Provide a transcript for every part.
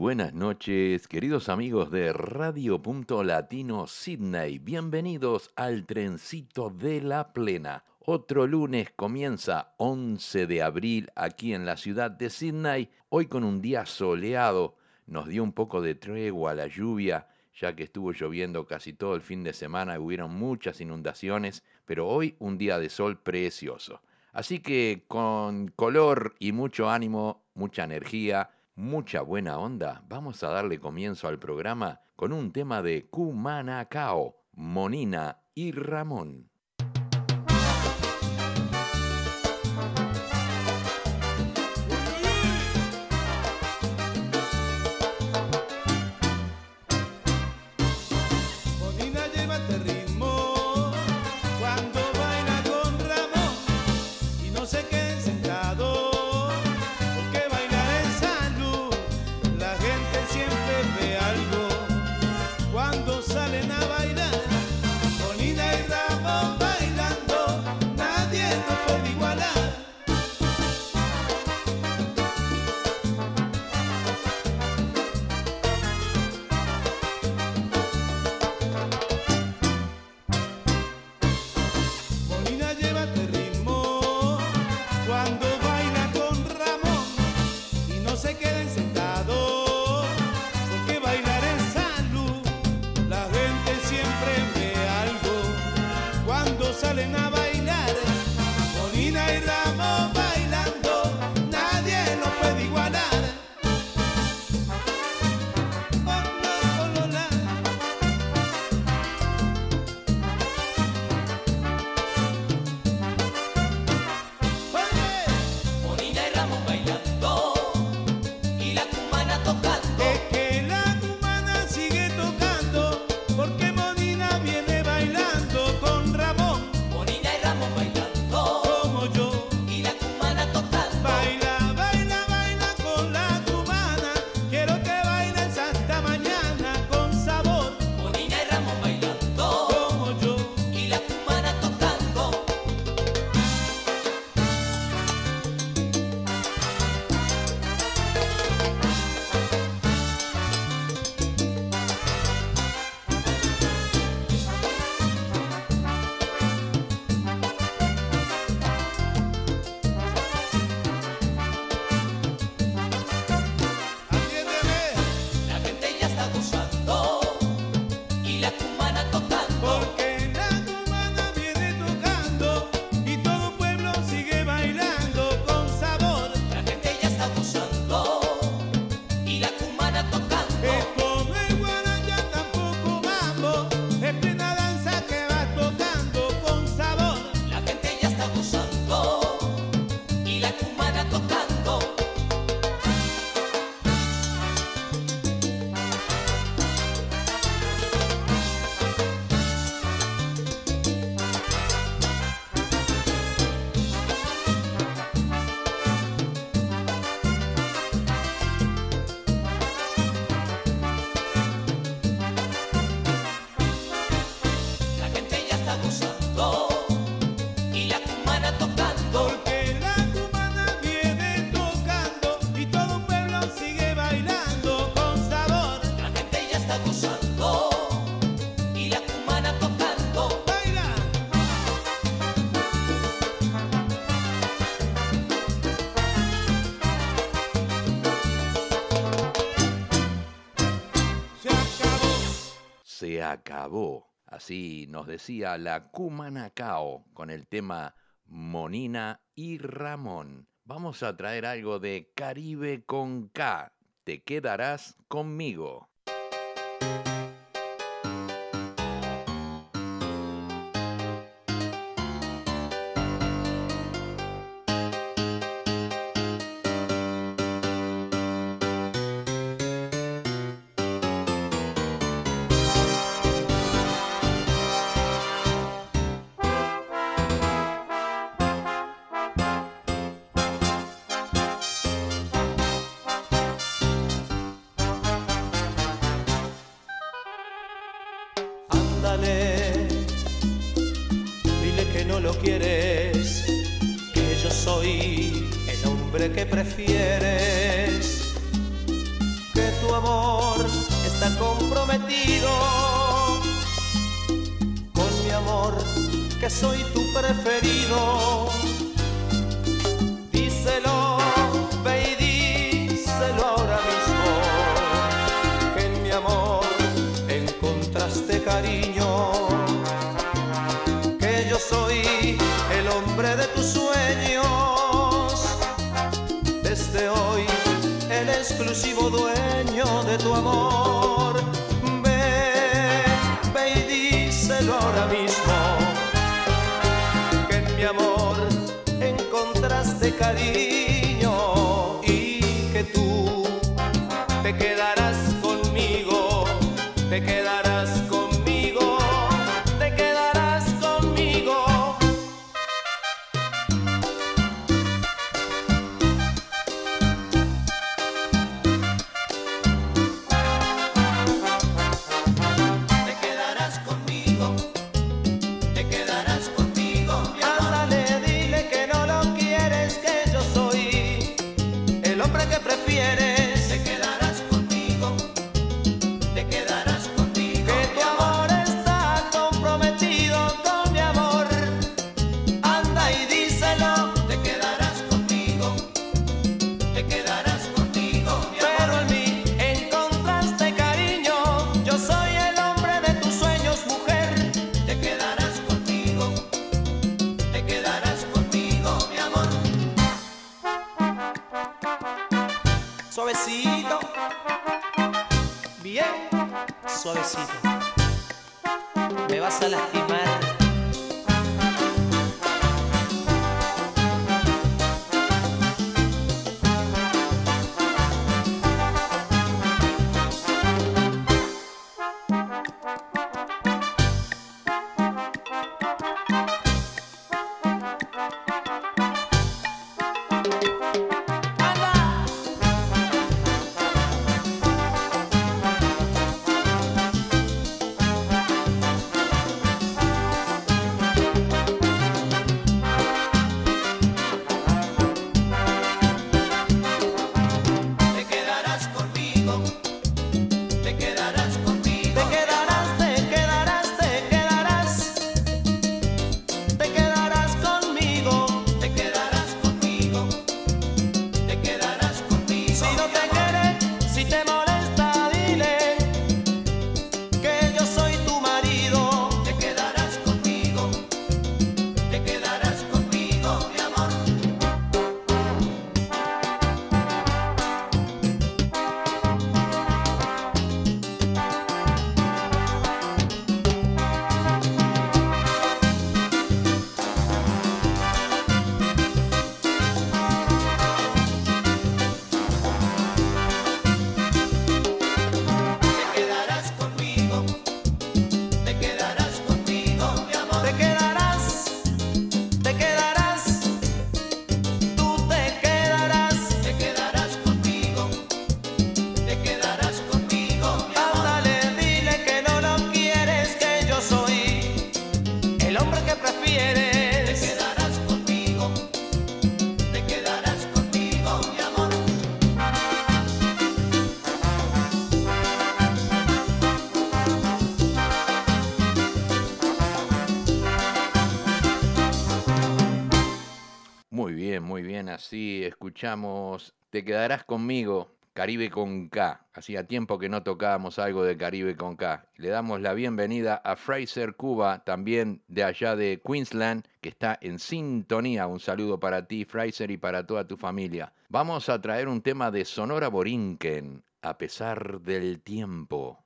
buenas noches, queridos amigos de Radio Punto Latino Sydney. Bienvenidos al trencito de la plena. Otro lunes comienza 11 de abril aquí en la ciudad de Sydney, hoy con un día soleado. Nos dio un poco de tregua la lluvia, ya que estuvo lloviendo casi todo el fin de semana y hubieron muchas inundaciones, pero hoy un día de sol precioso. Así que con color y mucho ánimo, mucha energía, mucha buena onda, vamos a darle comienzo al programa con un tema de Kumanakao, Monina y Ramón. acabó. Así nos decía la Cumanacao con el tema Monina y Ramón. Vamos a traer algo de Caribe con K. Te quedarás conmigo. soy el hombre que prefieres. Que tu amor está comprometido con mi amor, que soy tu preferido. muy bien, así escuchamos Te quedarás conmigo, Caribe con K. Hacía tiempo que no tocábamos algo de Caribe con K. Le damos la bienvenida a Fraser Cuba, también de allá de Queensland, que está en sintonía. Un saludo para ti, Fraser, y para toda tu familia. Vamos a traer un tema de Sonora Borinquen, a pesar del tiempo.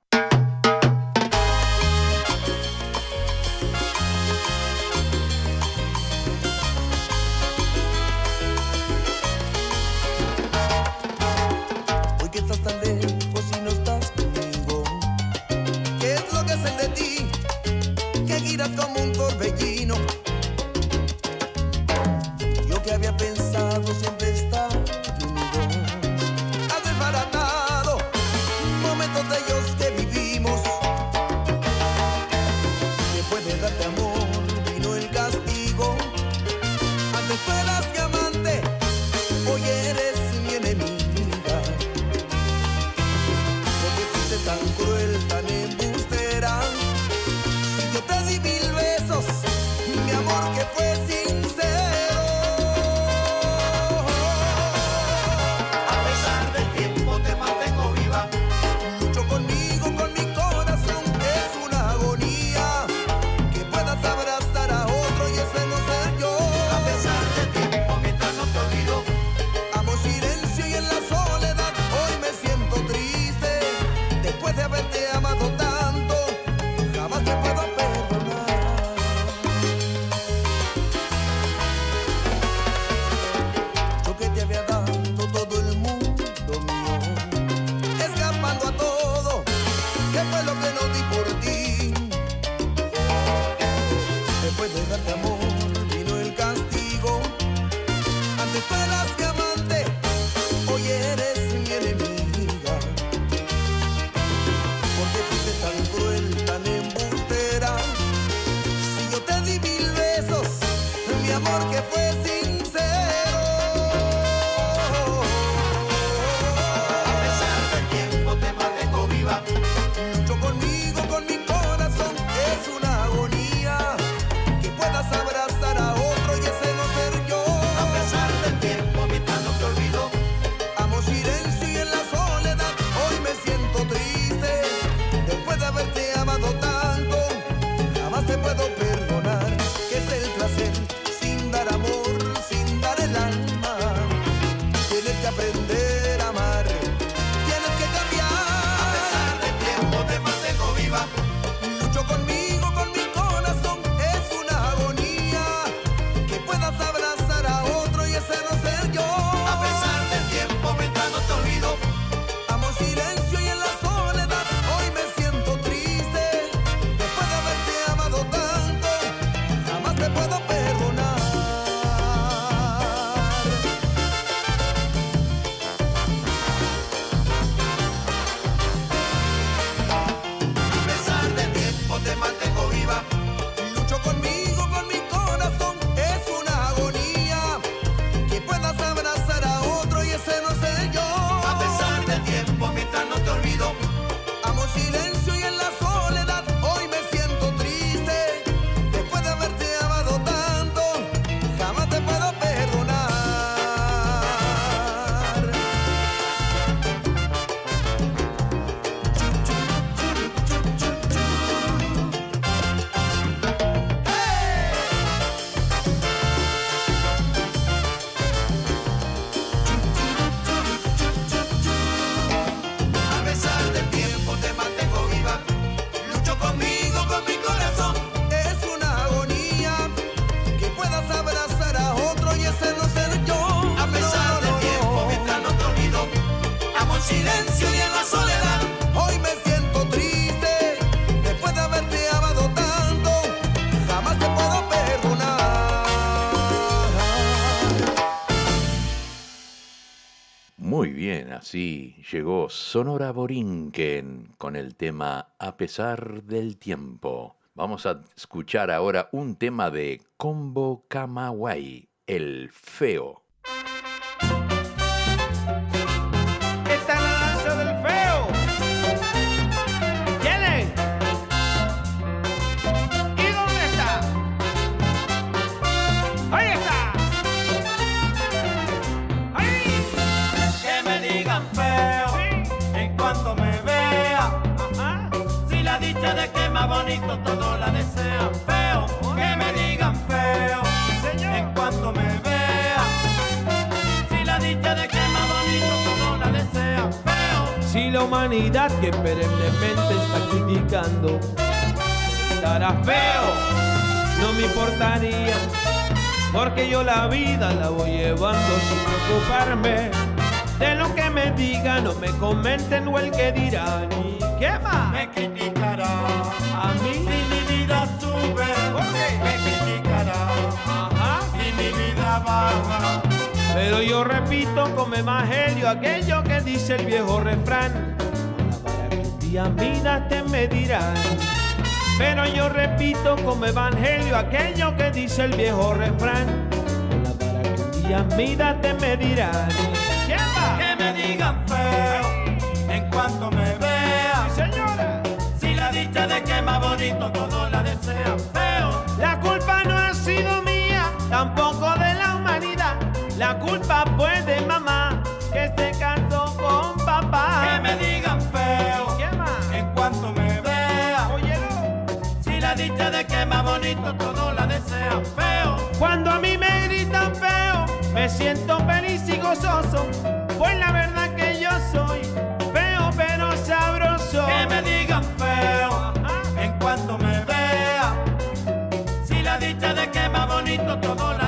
fue lo que nos así llegó Sonora Borinquen con el tema A pesar del tiempo. Vamos a escuchar ahora un tema de Combo Camagüey, El Feo. Humanidad que perennemente está criticando estará feo, no me importaría, porque yo la vida la voy llevando sin preocuparme de lo que me digan o me comenten o el que dirán. ¿Y qué más? me criticará. A mí, Si mi vida sube, ¿Por qué? me criticará. ajá. Si mi vida baja, Pero yo repito como evangelio aquello que dice el viejo refrán. Día miras te me dirán. Pero yo repito como evangelio aquello que dice el viejo refrán. Para que un día miras te me dirán. ¿Quién va? que me digan feo, en cuanto me vean. Señora. Si la dicha de que más bonito todo la desean feo, La culpa no ha sido mía, tampoco de la humanidad. La culpa fue de mamá bonito todo la desean feo, Cuando a mí me gritan feo, me siento feliz y gozoso. Pues la verdad que yo soy feo pero sabroso. que me digan feo, en cuanto me vean. Si la dicha de que más bonito todo la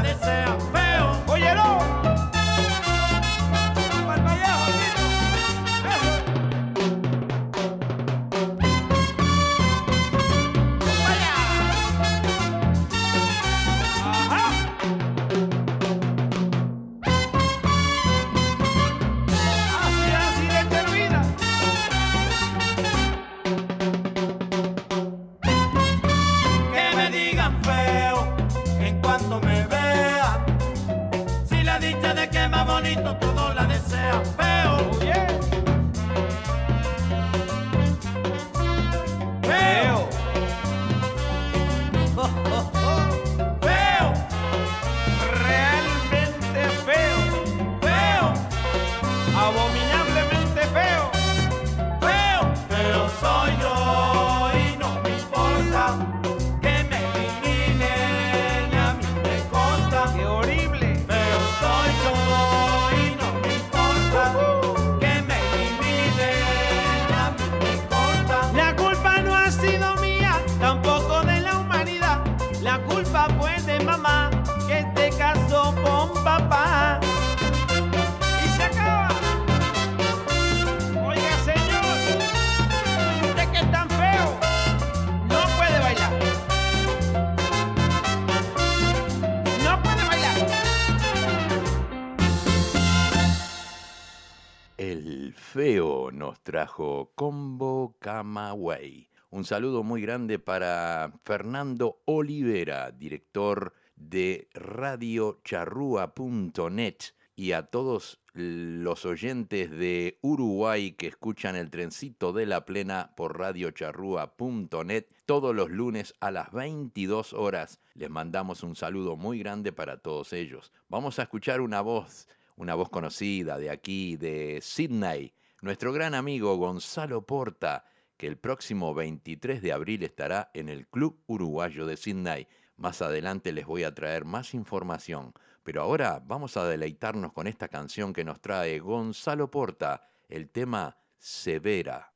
feo nos trajo Combo Camagüey. Un saludo muy grande para Fernando Olivera, director de radiocharrúa.net y a todos los oyentes de Uruguay que escuchan el trencito de la plena por radiocharrúa.net todos los lunes a las 22 horas. Les mandamos un saludo muy grande para todos ellos. Vamos a escuchar una voz una voz conocida de aquí, de Sydney, nuestro gran amigo Gonzalo Porta, que el próximo 23 de abril estará en el Club Uruguayo de Sydney. Más adelante les voy a traer más información, pero ahora vamos a deleitarnos con esta canción que nos trae Gonzalo Porta, el tema Severa.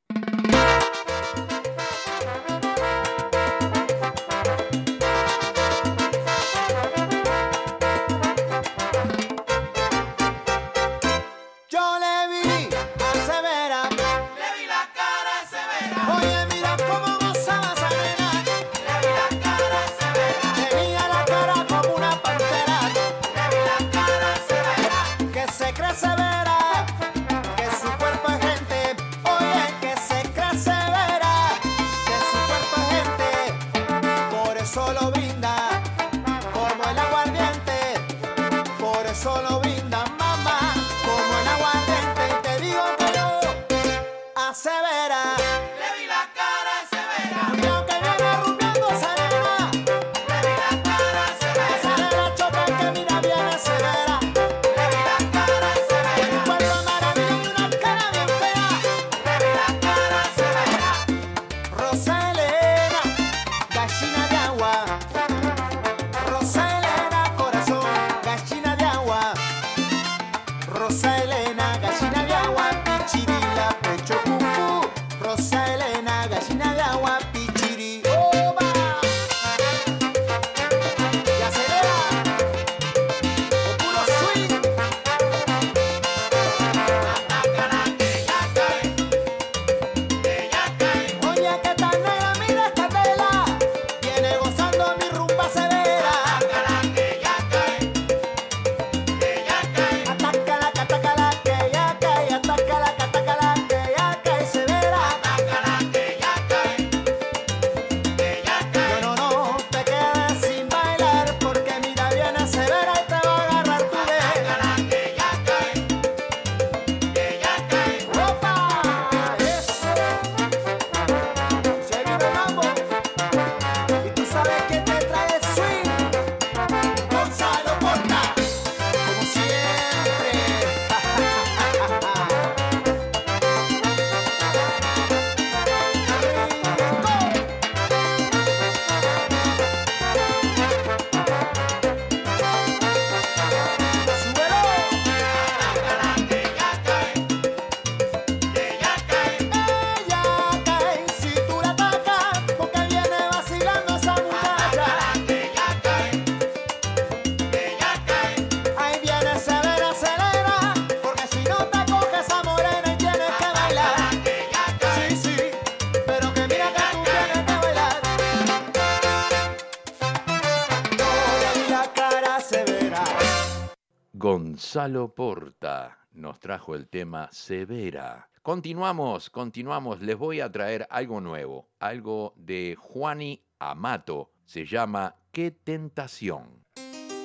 Gonzalo Porta nos trajo el tema Severa. Continuamos, continuamos. Les voy a traer algo nuevo, algo de Juani Amato. Se llama Qué tentación.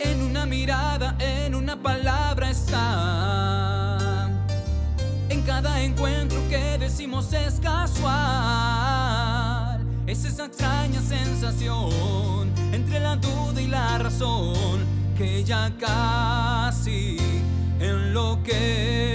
En una mirada, en una palabra está. En cada encuentro que decimos es casual. Es esa extraña sensación entre la duda y la razón que ya casi enloquece.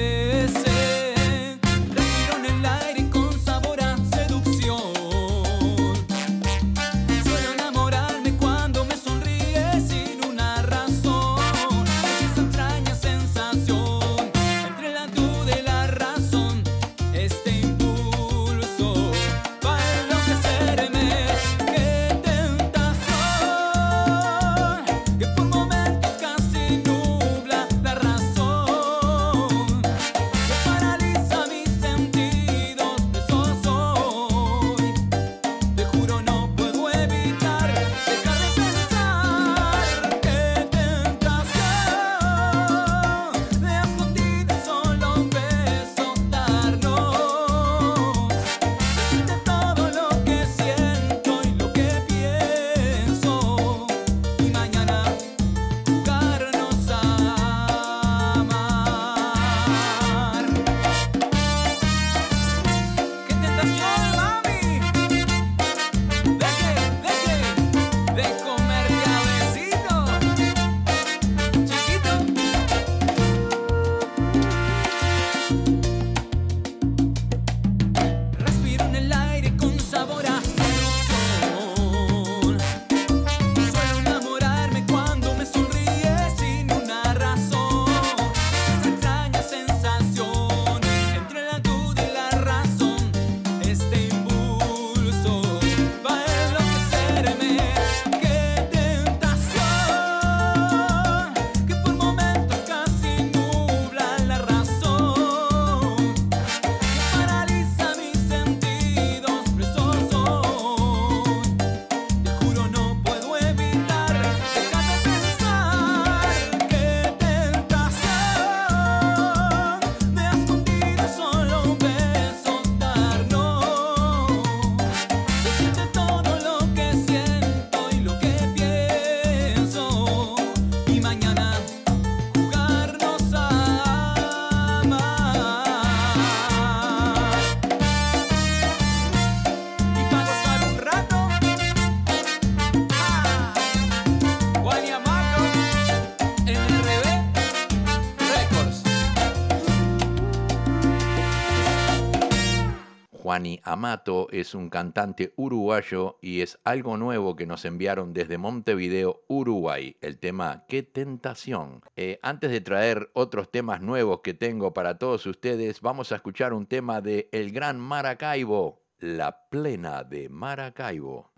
Amato es un cantante uruguayo y es algo nuevo que nos enviaron desde Montevideo, Uruguay, el tema Qué tentación. Eh, antes de traer otros temas nuevos que tengo para todos ustedes, vamos a escuchar un tema de El Gran Maracaibo, La Plena de Maracaibo.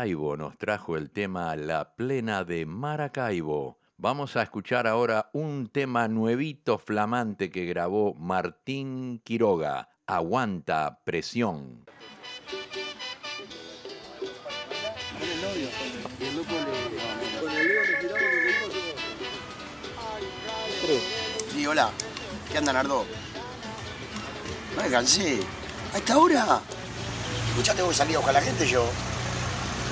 Maracaibo nos trajo el tema La Plena de Maracaibo. Vamos a escuchar ahora un tema nuevito flamante que grabó Martín Quiroga. Aguanta presión. Sí, hola. ¿Qué anda, Nardo? No me cansé. ¿A esta hora? Escuchate vos salí a buscar a la gente yo.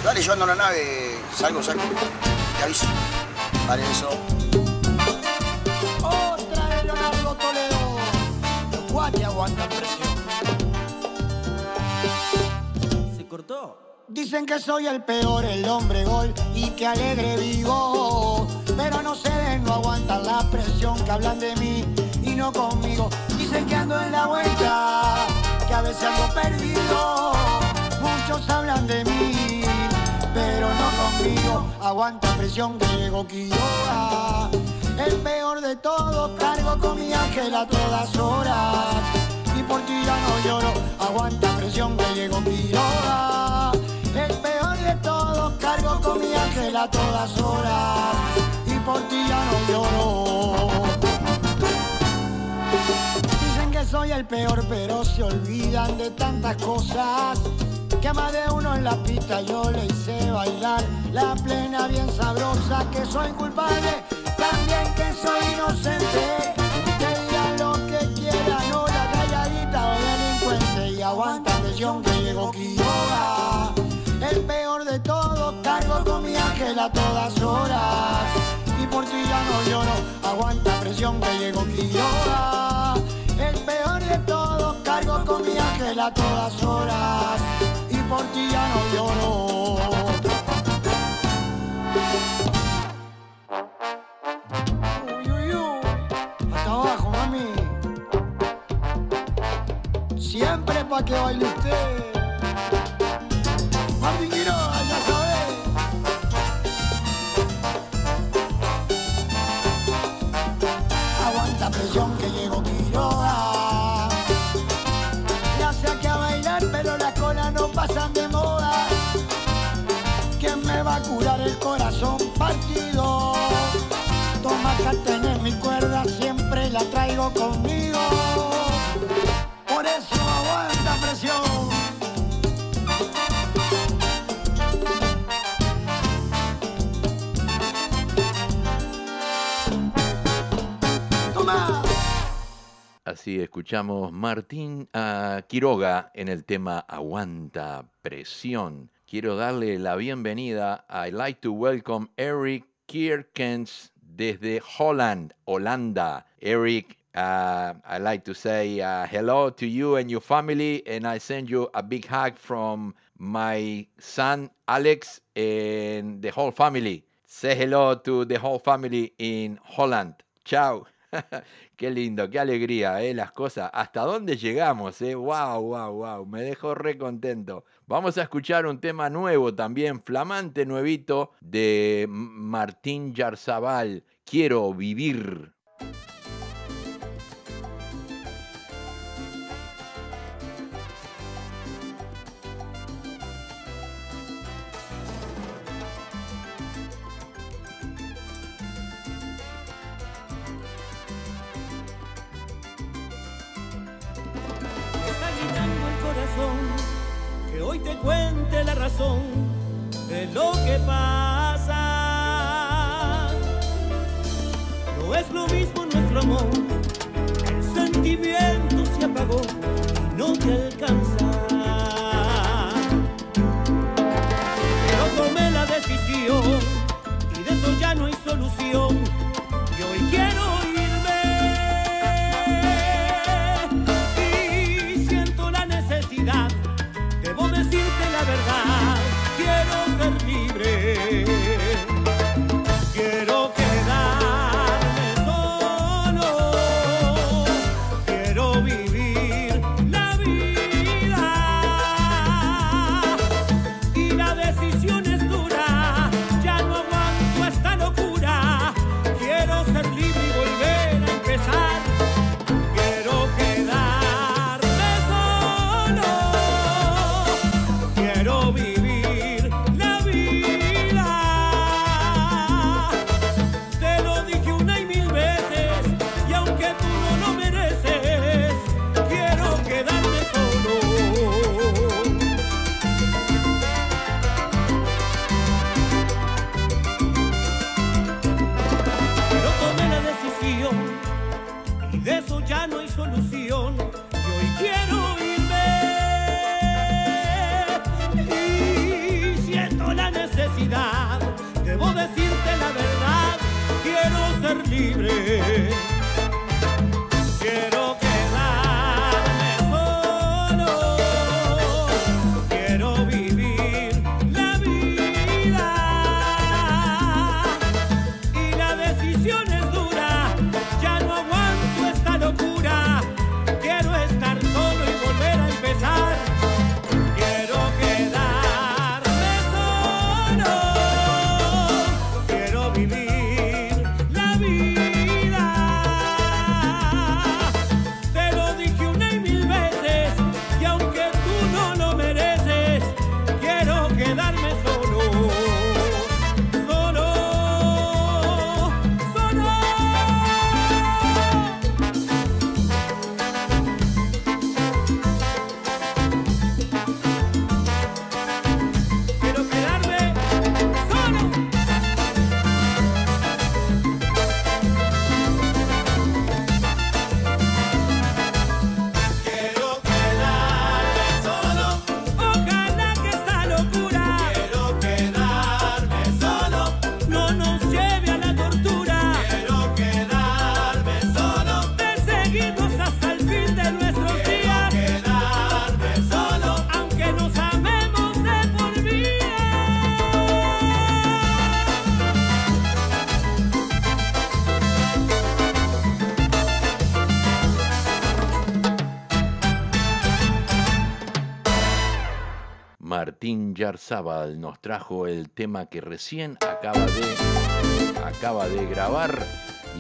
Dale, yo ando en la nave. Salgo, salgo. Te aviso. Vale, eso. Otra de Leonardo Toledo. Los guates aguantan presión. ¿Se cortó? Dicen que soy el peor, el hombre gol y que alegre vivo. Pero no se ven, no aguantan la presión que hablan de mí y no conmigo. Dicen que ando en la vuelta, que a veces ando perdido. Muchos hablan de mí, pero no conmigo. Aguanta presión llegó Quiroga. El peor de todo, cargo con mi ángel a todas horas. Y por ti ya no lloro, aguanta presión llegó Quiroga. El peor de todo, cargo con mi ángel a todas horas. Y por ti ya no lloro. Dicen que soy el peor, pero se olvidan de tantas cosas. Que más de uno en la pista yo le hice bailar la plena bien sabrosa. Que soy culpable, también que soy inocente. Que digan lo que quieran, no la calladita o delincuente. Y aguanta presión que llegó Quiroga. El peor de todo, cargo con mi ángel a todas horas. Y por ti ya no lloro, aguanta presión que llegó Quiroga. El peor de todo, cargo con mi ángel a todas horas por ti ya no lloro. Uy, uy, uy. Hasta abajo, mami. Siempre pa' que baile usted. Martín Girón. Escuchamos Martín ah, Quiroga en el tema Aguanta Presión. Quiero darle la bienvenida. I'd like to welcome Eric Kierkens desde Holland, Holanda. Eric, uh, I'd like to say uh, hello to you and your family, and I send you a big hug from my son Alex and the whole family. Say hello to the whole family in Holland. Ciao. qué lindo, qué alegría, ¿eh? Las cosas. ¿Hasta dónde llegamos, eh? Wow, wow, wow. Me dejó re contento. Vamos a escuchar un tema nuevo también, flamante nuevito, de Martín Yarzabal. Quiero vivir. Martín Yarzábal nos trajo el tema que recién acaba de, acaba de grabar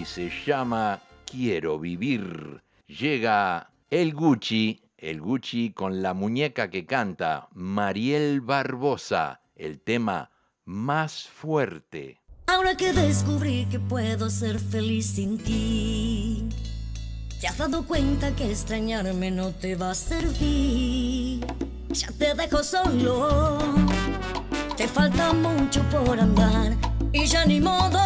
y se llama Quiero vivir. Llega el Gucci, el Gucci con la muñeca que canta, Mariel Barbosa, el tema más fuerte. Ahora que descubrí que puedo ser feliz sin ti, te has dado cuenta que extrañarme no te va a servir. Ya te dejo solo, te falta mucho por andar y ya ni modo.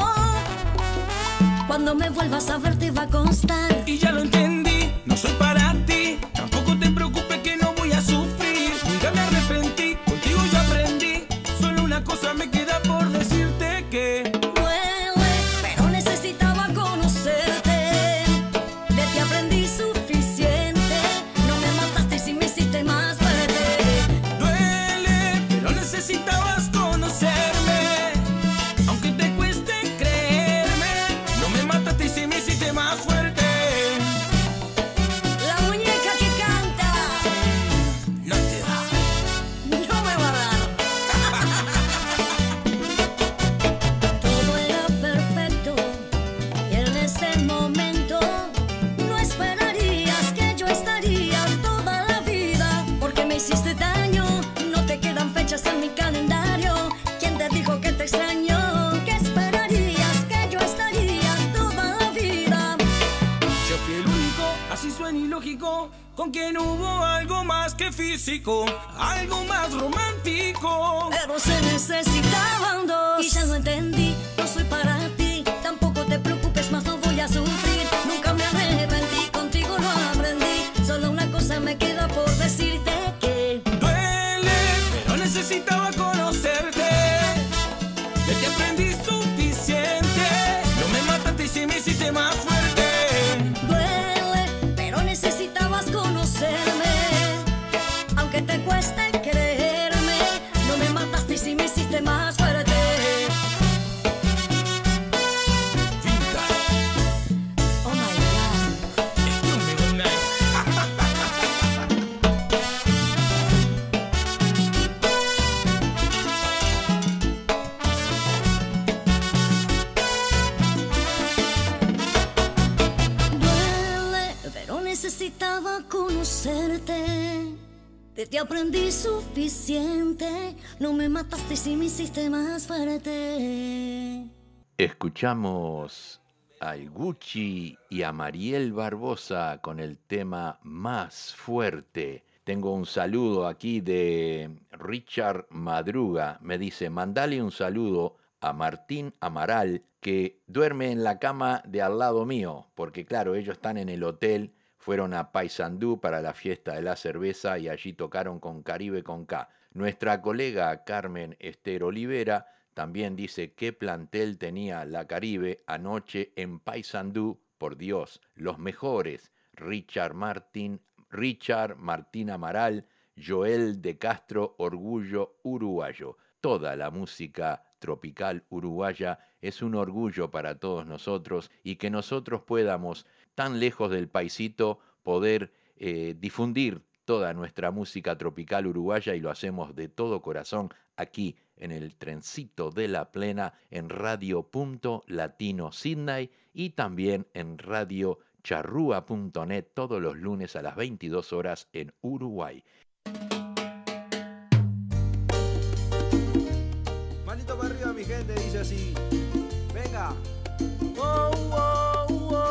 Cuando me vuelvas a ver te va a constar. Y ya lo entendí, no soy para con quien hubo algo más que físico, algo más romántico. Pero se necesitaban dos Y ya lo entendí, me mataste si me hiciste más fuerte. Escuchamos al Gucci y a Mariel Barbosa con el tema Más Fuerte. Tengo un saludo aquí de Richard Madruga. Me dice, mandale un saludo a Martín Amaral, que duerme en la cama de al lado mío, porque claro, ellos están en el hotel, fueron a Paysandú para la fiesta de la cerveza y allí tocaron con Caribe con K. Nuestra colega Carmen Esther Olivera también dice qué plantel tenía la Caribe anoche en Paysandú, por Dios, los mejores, Richard Martín, Richard Martín Amaral, Joel de Castro, Orgullo Uruguayo. Toda la música tropical uruguaya es un orgullo para todos nosotros y que nosotros podamos, tan lejos del paisito, poder eh, difundir toda nuestra música tropical uruguaya y lo hacemos de todo corazón aquí en el trencito de la plena en Radio Punto Latino Sydney y también en Radio charrúa.net todos los lunes a las 22 horas en Uruguay. Manito para arriba, mi gente, dice así. Venga.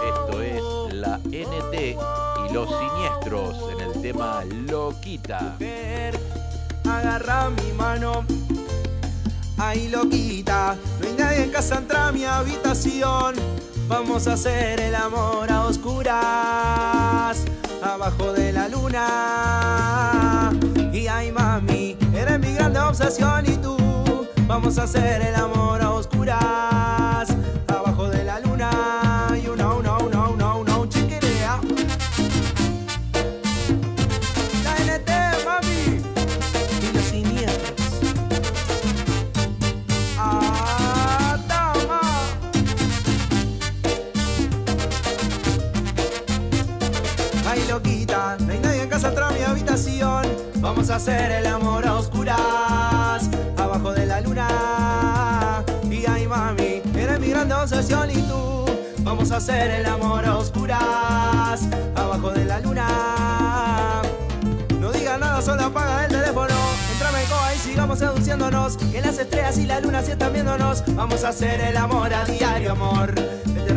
Esto es la NT los siniestros en el tema Loquita. Agarra mi mano. Ay, loquita, no hay nadie en casa, entra a mi habitación. Vamos a hacer el amor a oscuras, abajo de la luna. Y ay, mami, eres mi grande obsesión y tú. Vamos a hacer el amor a oscuras, Vamos a hacer el amor a oscuras, abajo de la luna. Y ay, mami, eres mi gran obsesión y tú. Vamos a hacer el amor a oscuras, abajo de la luna. No diga nada, solo apaga el teléfono. Entrame coa y sigamos seduciéndonos. Que las estrellas y la luna sí están viéndonos. Vamos a hacer el amor a diario, amor.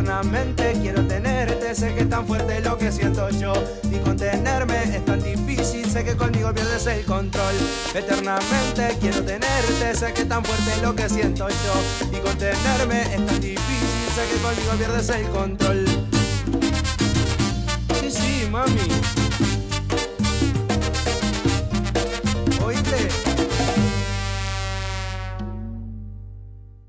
Eternamente quiero tenerte. Sé que es tan fuerte lo que siento yo. Y contenerme es tan difícil. Sé que conmigo pierdes el control. Eternamente quiero tenerte. Sé que es tan fuerte lo que siento yo. Y contenerme es tan difícil. Sé que conmigo pierdes el control. Sí, sí, mami. ¿Oíste?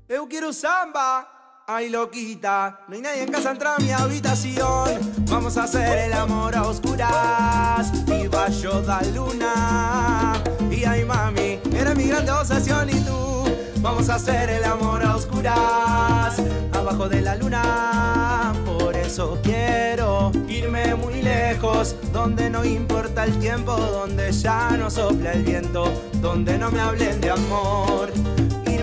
Eu quiero samba. Ay, loquita, no hay nadie en casa, entra a mi habitación. Vamos a hacer el amor a oscuras. Y yo da luna. Y ay, mami, eres mi grande obsesión y tú. Vamos a hacer el amor a oscuras. Abajo de la luna. Por eso quiero irme muy lejos. Donde no importa el tiempo. Donde ya no sopla el viento. Donde no me hablen de amor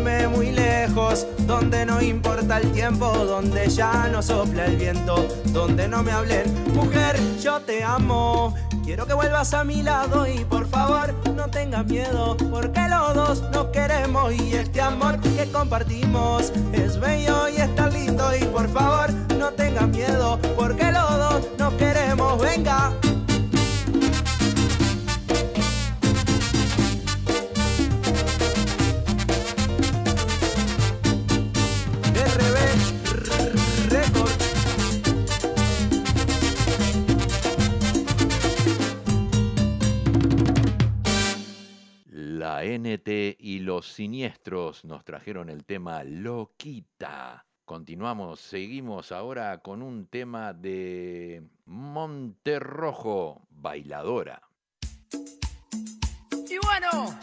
muy lejos, donde no importa el tiempo, donde ya no sopla el viento, donde no me hablen, mujer, yo te amo. Quiero que vuelvas a mi lado y por favor no tengas miedo, porque los dos nos queremos y este amor que compartimos es bello y está lindo y por favor no tengas miedo, porque los dos nos queremos, venga. La NT y los siniestros nos trajeron el tema Loquita. Continuamos, seguimos ahora con un tema de Monterrojo, bailadora. Y bueno,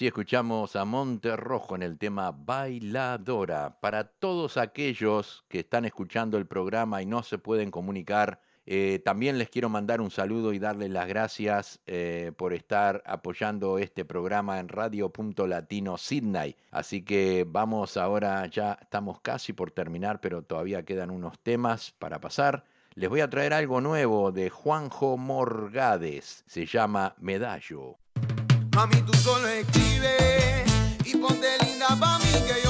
Así escuchamos a Monte Rojo en el tema Bailadora. Para todos aquellos que están escuchando el programa y no se pueden comunicar, eh, también les quiero mandar un saludo y darles las gracias eh, por estar apoyando este programa en Radio Latino Sydney. Así que vamos ahora, ya estamos casi por terminar, pero todavía quedan unos temas para pasar. Les voy a traer algo nuevo de Juanjo Morgades. Se llama Medallo. Mami, tú solo escribe. Y ponte linda pa' mí que yo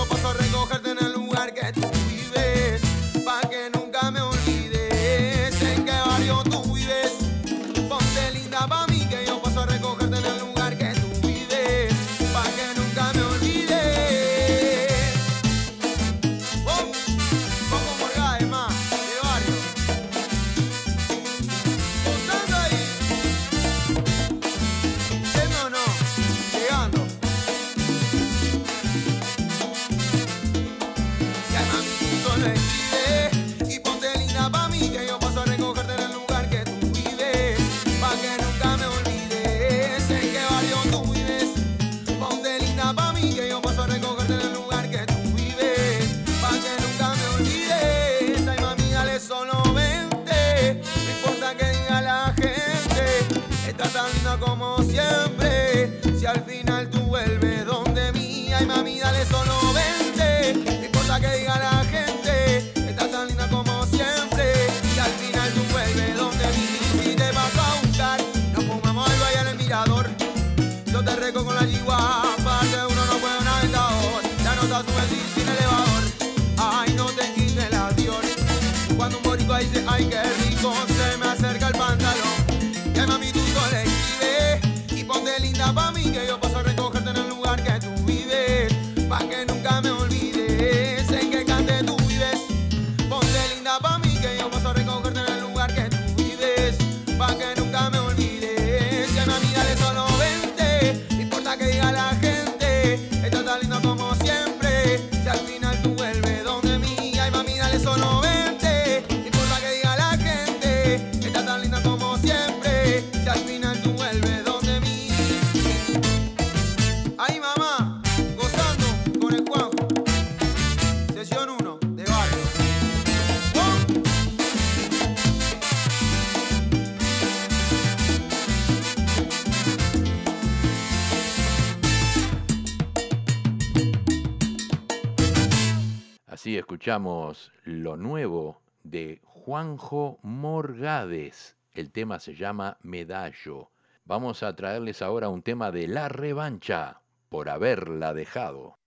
escuchamos lo nuevo de Juanjo Morgades. El tema se llama Medallo. Vamos a traerles ahora un tema de la revancha por haberla dejado.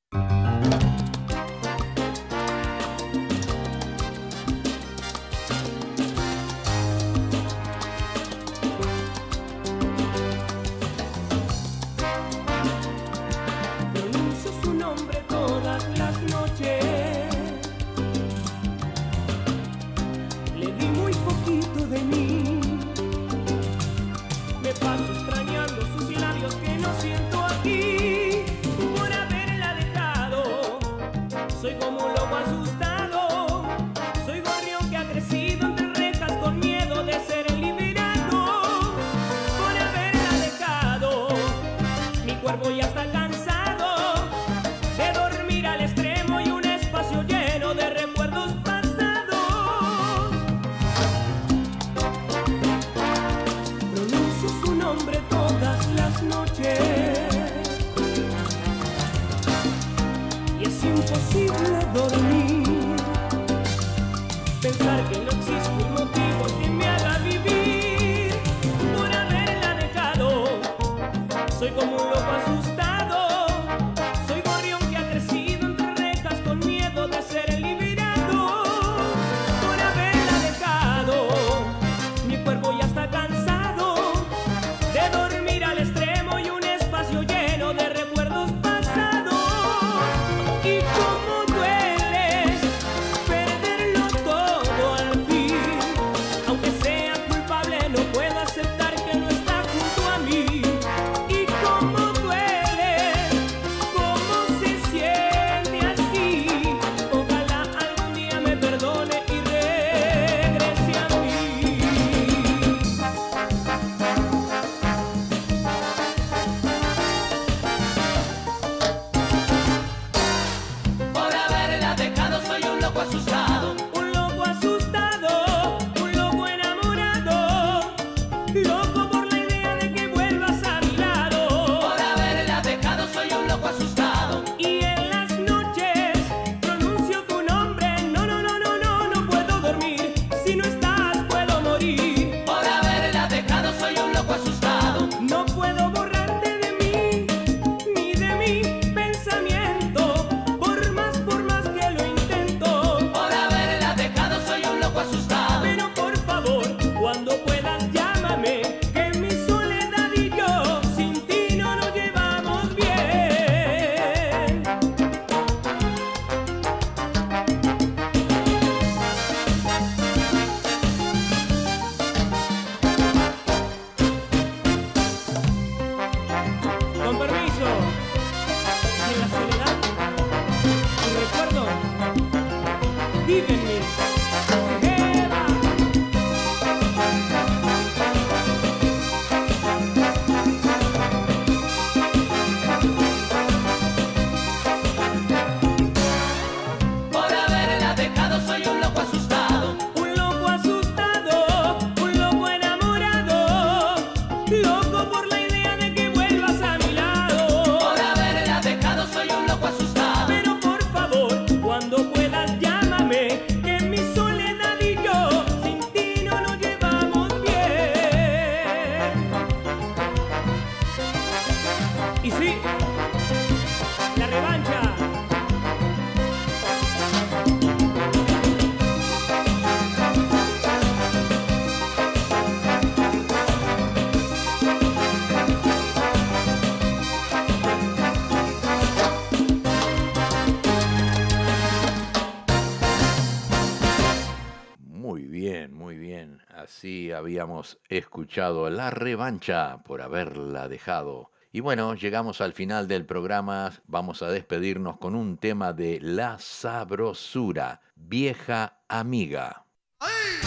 Así habíamos escuchado la revancha por haberla dejado. Y bueno, llegamos al final del programa. Vamos a despedirnos con un tema de La Sabrosura, vieja amiga. ¡Ay!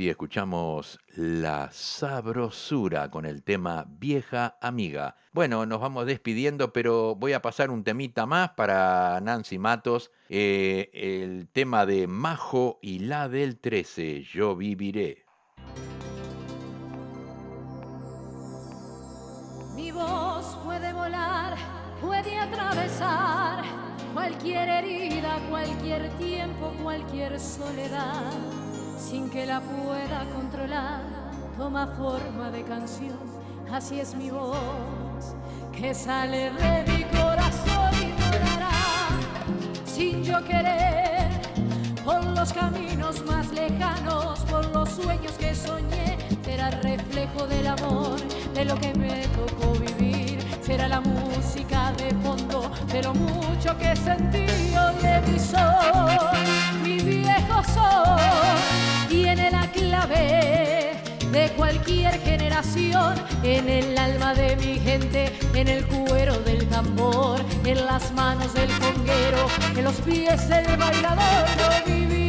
Así escuchamos La Sabrosura con el tema Vieja Amiga. Bueno, nos vamos despidiendo, pero voy a pasar un temita más para Nancy Matos. eh, el tema de Majo y la del 13, Yo viviré. Mi voz puede volar, puede atravesar cualquier herida, cualquier tiempo, cualquier soledad, sin que la pueda controlar. Toma forma de canción, así es mi voz, que sale de mi corazón y volará, sin yo querer, por los caminos más lejanos, por los sueños que soñé, será reflejo del amor, de lo que me tocó vivir, será la música de fondo, de lo mucho que sentí de mi sol, mi viejo sol, de cualquier generación, en el alma de mi gente, en el cuero del tambor, en las manos del conguero, en los pies del bailador,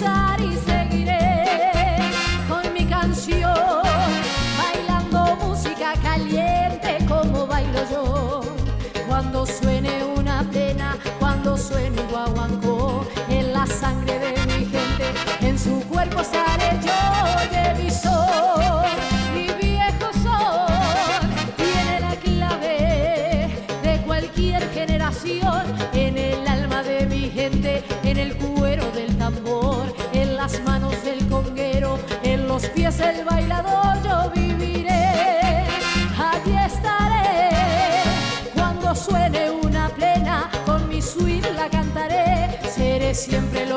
pensar y. del bailador, yo viviré, aquí estaré. Cuando suene una plena, con mi swing la cantaré. Seré siempre lo